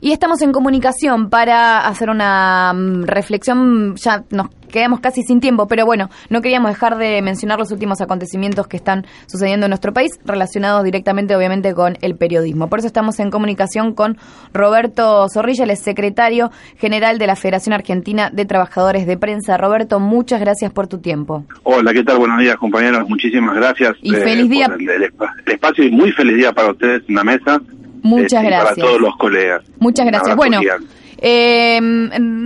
Y estamos en comunicación para hacer una mm, reflexión, ya nos quedamos casi sin tiempo, pero bueno, no queríamos dejar de mencionar los últimos acontecimientos que están sucediendo en nuestro país, relacionados directamente obviamente con el periodismo. Por eso estamos en comunicación con Roberto Zorrilla, el secretario general de la Federación Argentina de Trabajadores de Prensa. Roberto, muchas gracias por tu tiempo. Hola, ¿qué tal? Buenos días, compañeros. Muchísimas gracias. Y feliz día. por el, el el espacio y muy feliz día para ustedes en la mesa. Muchas Este, gracias. Para todos los colegas. Muchas gracias. Bueno, eh,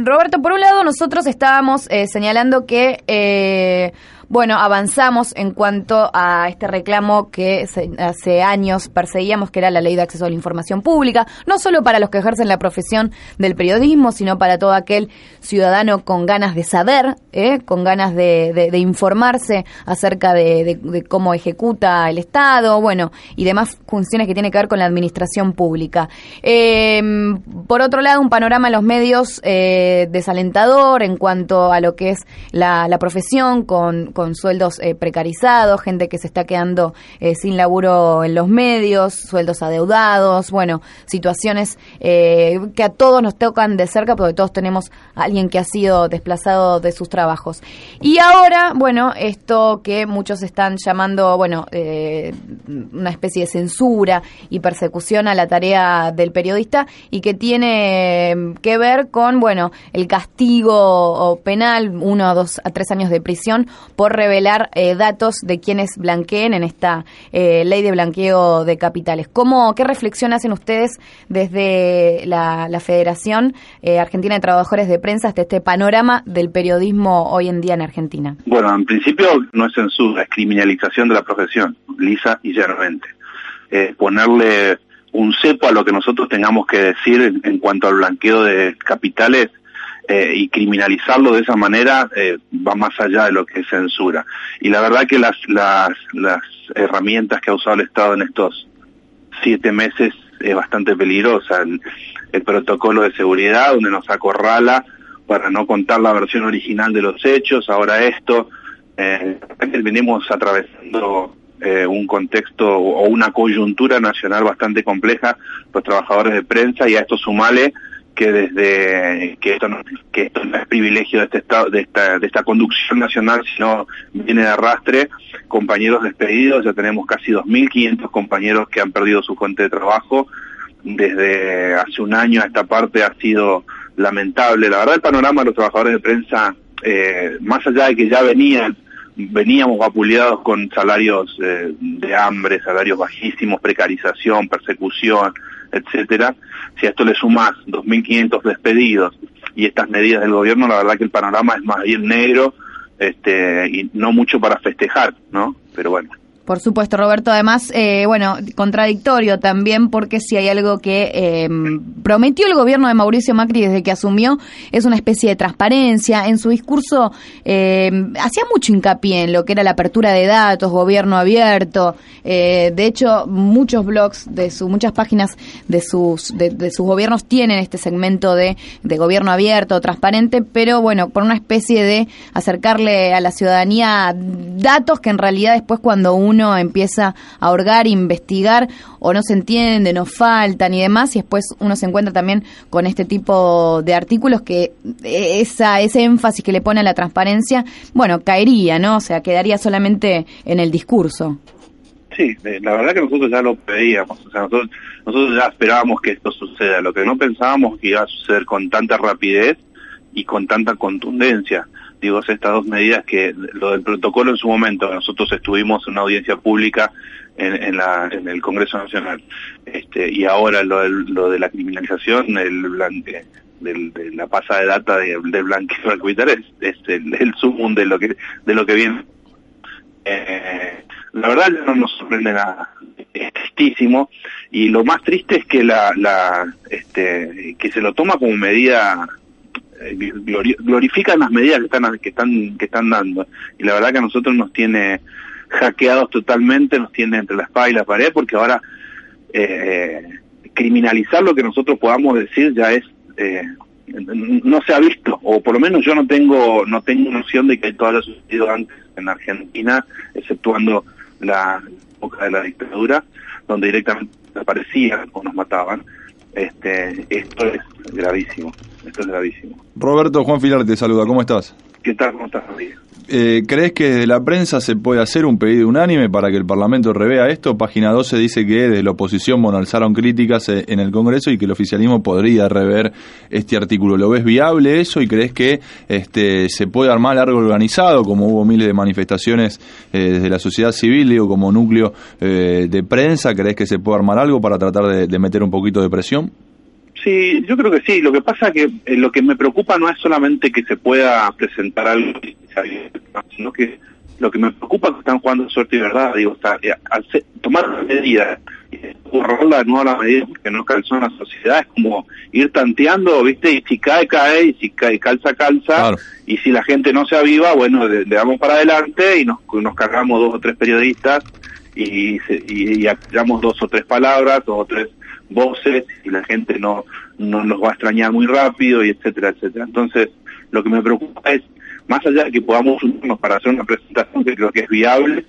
Roberto, por un lado nosotros estábamos eh, señalando que, eh, bueno, avanzamos en cuanto a este reclamo que hace años perseguíamos, que era la ley de acceso a la información pública, no solo para los que ejercen la profesión del periodismo, sino para todo aquel ciudadano con ganas de saber, eh, con ganas de, informarse acerca de, cómo ejecuta el Estado, bueno, y demás funciones que tienen que ver con la administración pública. Eh, por otro lado, un panorama en los medios eh, desalentador en cuanto a lo que es la, profesión, con sueldos eh, precarizados, gente que se está quedando eh, sin laburo en los medios, sueldos adeudados, bueno, situaciones eh, que a todos nos tocan de cerca, porque todos tenemos a alguien que ha sido desplazado de sus trabajos. Y ahora, bueno, esto que muchos están llamando, bueno, eh, una especie de censura y persecución a la tarea del periodista y que tiene eh, que ver con, bueno, el castigo penal, uno a dos a tres años de prisión por revelar eh, datos de quienes blanqueen en esta eh, ley de blanqueo de capitales. ¿Cómo, qué reflexión hacen ustedes desde la, la Federación eh, Argentina de Trabajadores de Prensa hasta este panorama del periodismo hoy en día en Argentina? Bueno, en principio no es censura, es criminalización de la profesión, lisa y Eh, ponerle un cepo a lo que nosotros tengamos que decir en, cuanto al blanqueo de capitales eh, y criminalizarlo de esa manera eh, va más allá de lo que es censura. Y la verdad que las, herramientas que ha usado el Estado en estos siete meses es bastante peligrosa. El, el protocolo de seguridad donde nos acorrala para no contar la versión original de los hechos, ahora esto, eh, venimos atravesando eh, un contexto o una coyuntura nacional bastante compleja, los trabajadores de prensa, y a esto sumale que desde que esto no, que esto no es privilegio de este estado de esta de esta conducción nacional sino viene de arrastre. Compañeros despedidos ya tenemos casi 2.500 compañeros que han perdido su fuente de trabajo. Desde hace un año a esta parte ha sido lamentable. La verdad el panorama de los trabajadores de prensa eh, más allá de que ya venían veníamos vapuleados con salarios eh, de hambre, salarios bajísimos, precarización, persecución, etcétera. Si a esto le sumas 2.500 despedidos y estas medidas del gobierno, la verdad que el panorama es más bien negro este, y no mucho para festejar, ¿no? Pero bueno. Por supuesto, Roberto. Además, eh, bueno, contradictorio también porque si hay algo que eh, prometió el gobierno de Mauricio Macri desde que asumió es una especie de transparencia. En su discurso eh, hacía mucho hincapié en lo que era la apertura de datos, gobierno abierto. Eh, de hecho, muchos blogs de su, muchas páginas de sus de, sus gobiernos tienen este segmento de, de gobierno abierto, transparente, pero bueno, por una especie de acercarle a la ciudadanía datos que en realidad después cuando uno uno empieza a hurgar, investigar o no se entiende, nos faltan y demás, y después uno se encuentra también con este tipo de artículos que esa, ese énfasis que le pone a la transparencia, bueno, caería, ¿no? O sea, quedaría solamente en el discurso. Sí, eh, la verdad que nosotros ya lo pedíamos, o sea, nosotros, nosotros ya esperábamos que esto suceda, lo que no pensábamos que iba a suceder con tanta rapidez y con tanta contundencia. Digo, estas dos medidas que lo del protocolo en su momento, nosotros estuvimos en una audiencia pública en, el Congreso Nacional, este, y ahora lo, de la criminalización, el blanque, de la pasa de data de, del blanqueo capital es, el, el sumum de lo que de lo que viene. Eh, la verdad no nos sorprende nada. es tristísimo y lo más triste es que la, este, que se lo toma como medida glorifican las medidas que están que están que están dando. Y la verdad que a nosotros nos tiene hackeados totalmente nos tiene entre la espada y la pared porque ahora eh, criminalizar lo que nosotros podamos decir ya es eh, no se ha visto. O por lo menos yo no tengo no tengo noción de que todo haya sucedido antes en Argentina exceptuando la época de la dictadura donde directamente desaparecían o nos mataban. Este esto es gravísimo esto es gravísimo Roberto Juan Filar te saluda, ¿cómo estás? ¿qué tal cómo estás Rodríguez? Eh, ¿Crees que desde la prensa se puede hacer un pedido unánime para que el Parlamento revea esto? Página 12 dice que desde la oposición bueno, alzaron críticas eh, en el Congreso y que el oficialismo podría rever este artículo. ¿Lo ves viable eso y crees que este, se puede armar algo organizado, como hubo miles de manifestaciones eh, desde la sociedad civil, digo, como núcleo eh, de prensa? ¿Crees que se puede armar algo para tratar de, de meter un poquito de presión? Sí, yo creo que sí. Lo que pasa es que eh, lo que me preocupa no es solamente que se pueda presentar algo, sino que lo que me preocupa es que están jugando suerte y verdad. Digo, está, eh, al tomar una medida y borrarla de nuevo la medida porque no calzó en la sociedad es como ir tanteando, ¿viste? Y si cae, cae, y si cae, calza, calza. Claro. Y si la gente no se aviva, bueno, le, le damos para adelante y nos, nos cargamos dos o tres periodistas y, y, y apoyamos dos o tres palabras, dos o tres voces y la gente no, no va a extrañar muy rápido y etcétera, etcétera. Entonces, lo que me preocupa es, más allá de que podamos unirnos para hacer una presentación que creo que es viable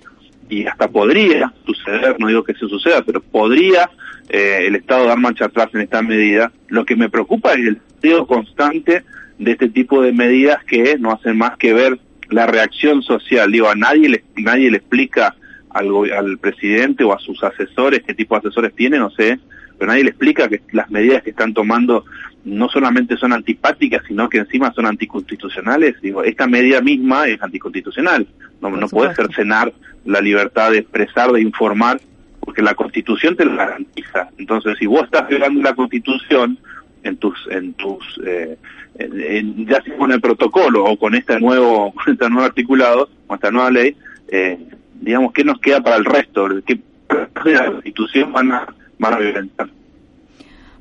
y hasta podría suceder, no digo que se suceda, pero podría eh, el Estado dar marcha atrás en esta medida, lo que me preocupa es el deseo constante de este tipo de medidas que no hacen más que ver la reacción social. Digo, a nadie le, nadie le explica al, al presidente o a sus asesores qué tipo de asesores tiene, no sé, pero nadie le explica que las medidas que están tomando no solamente son antipáticas, sino que encima son anticonstitucionales. Digo, esta medida misma es anticonstitucional. No, no puede cercenar la libertad de expresar, de informar, porque la Constitución te lo garantiza. Entonces, si vos estás violando la Constitución en tus, en tus, eh, en- en- ya sea con el protocolo o con este nuevo, con este nuevo articulado, con esta nueva ley, eh, digamos, ¿qué nos queda para el resto? ¿Qué de la Constitución van a, van a violentar?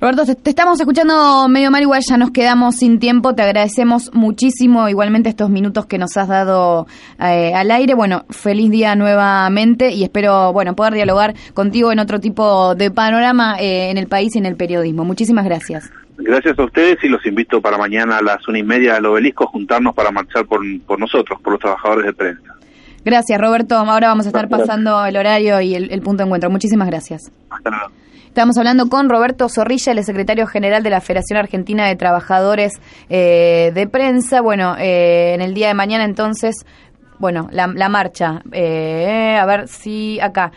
Roberto, te, estamos escuchando medio mal, igual ya nos quedamos sin tiempo. Te agradecemos muchísimo igualmente estos minutos que nos has dado eh, al aire. Bueno, feliz día nuevamente y espero, bueno, poder dialogar contigo en otro tipo de panorama eh, en el país y en el periodismo. Muchísimas gracias. Gracias a ustedes y los invito para mañana a las una y media del obelisco a juntarnos para marchar por, por nosotros, por los trabajadores de prensa. Gracias, Roberto. Ahora vamos a estar pasando el horario y el, el punto de encuentro. Muchísimas gracias. Estamos hablando con Roberto Zorrilla, el secretario general de la Federación Argentina de Trabajadores eh, de Prensa. Bueno, eh, en el día de mañana entonces, bueno, la, marcha. Eh, a ver si acá.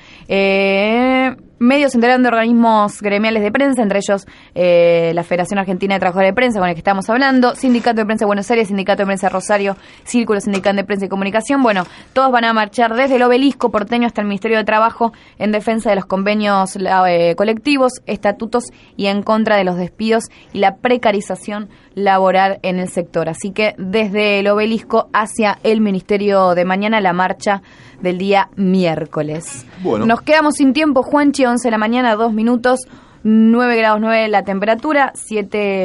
Medios se de organismos gremiales de prensa, entre ellos eh, la Federación Argentina de Trabajadores de Prensa, con el que estamos hablando, Sindicato de Prensa de Buenos Aires, Sindicato de Prensa de Rosario, Círculo Sindical de Prensa y Comunicación. Bueno, todos van a marchar desde el obelisco porteño hasta el Ministerio de Trabajo en defensa de los convenios eh, colectivos, estatutos y en contra de los despidos y la precarización laboral en el sector. Así que desde el obelisco hacia el Ministerio de mañana, la marcha del día miércoles. Bueno. Nos quedamos sin tiempo, Juanchi, 11 de la mañana, dos minutos, 9 grados 9 la temperatura, 7...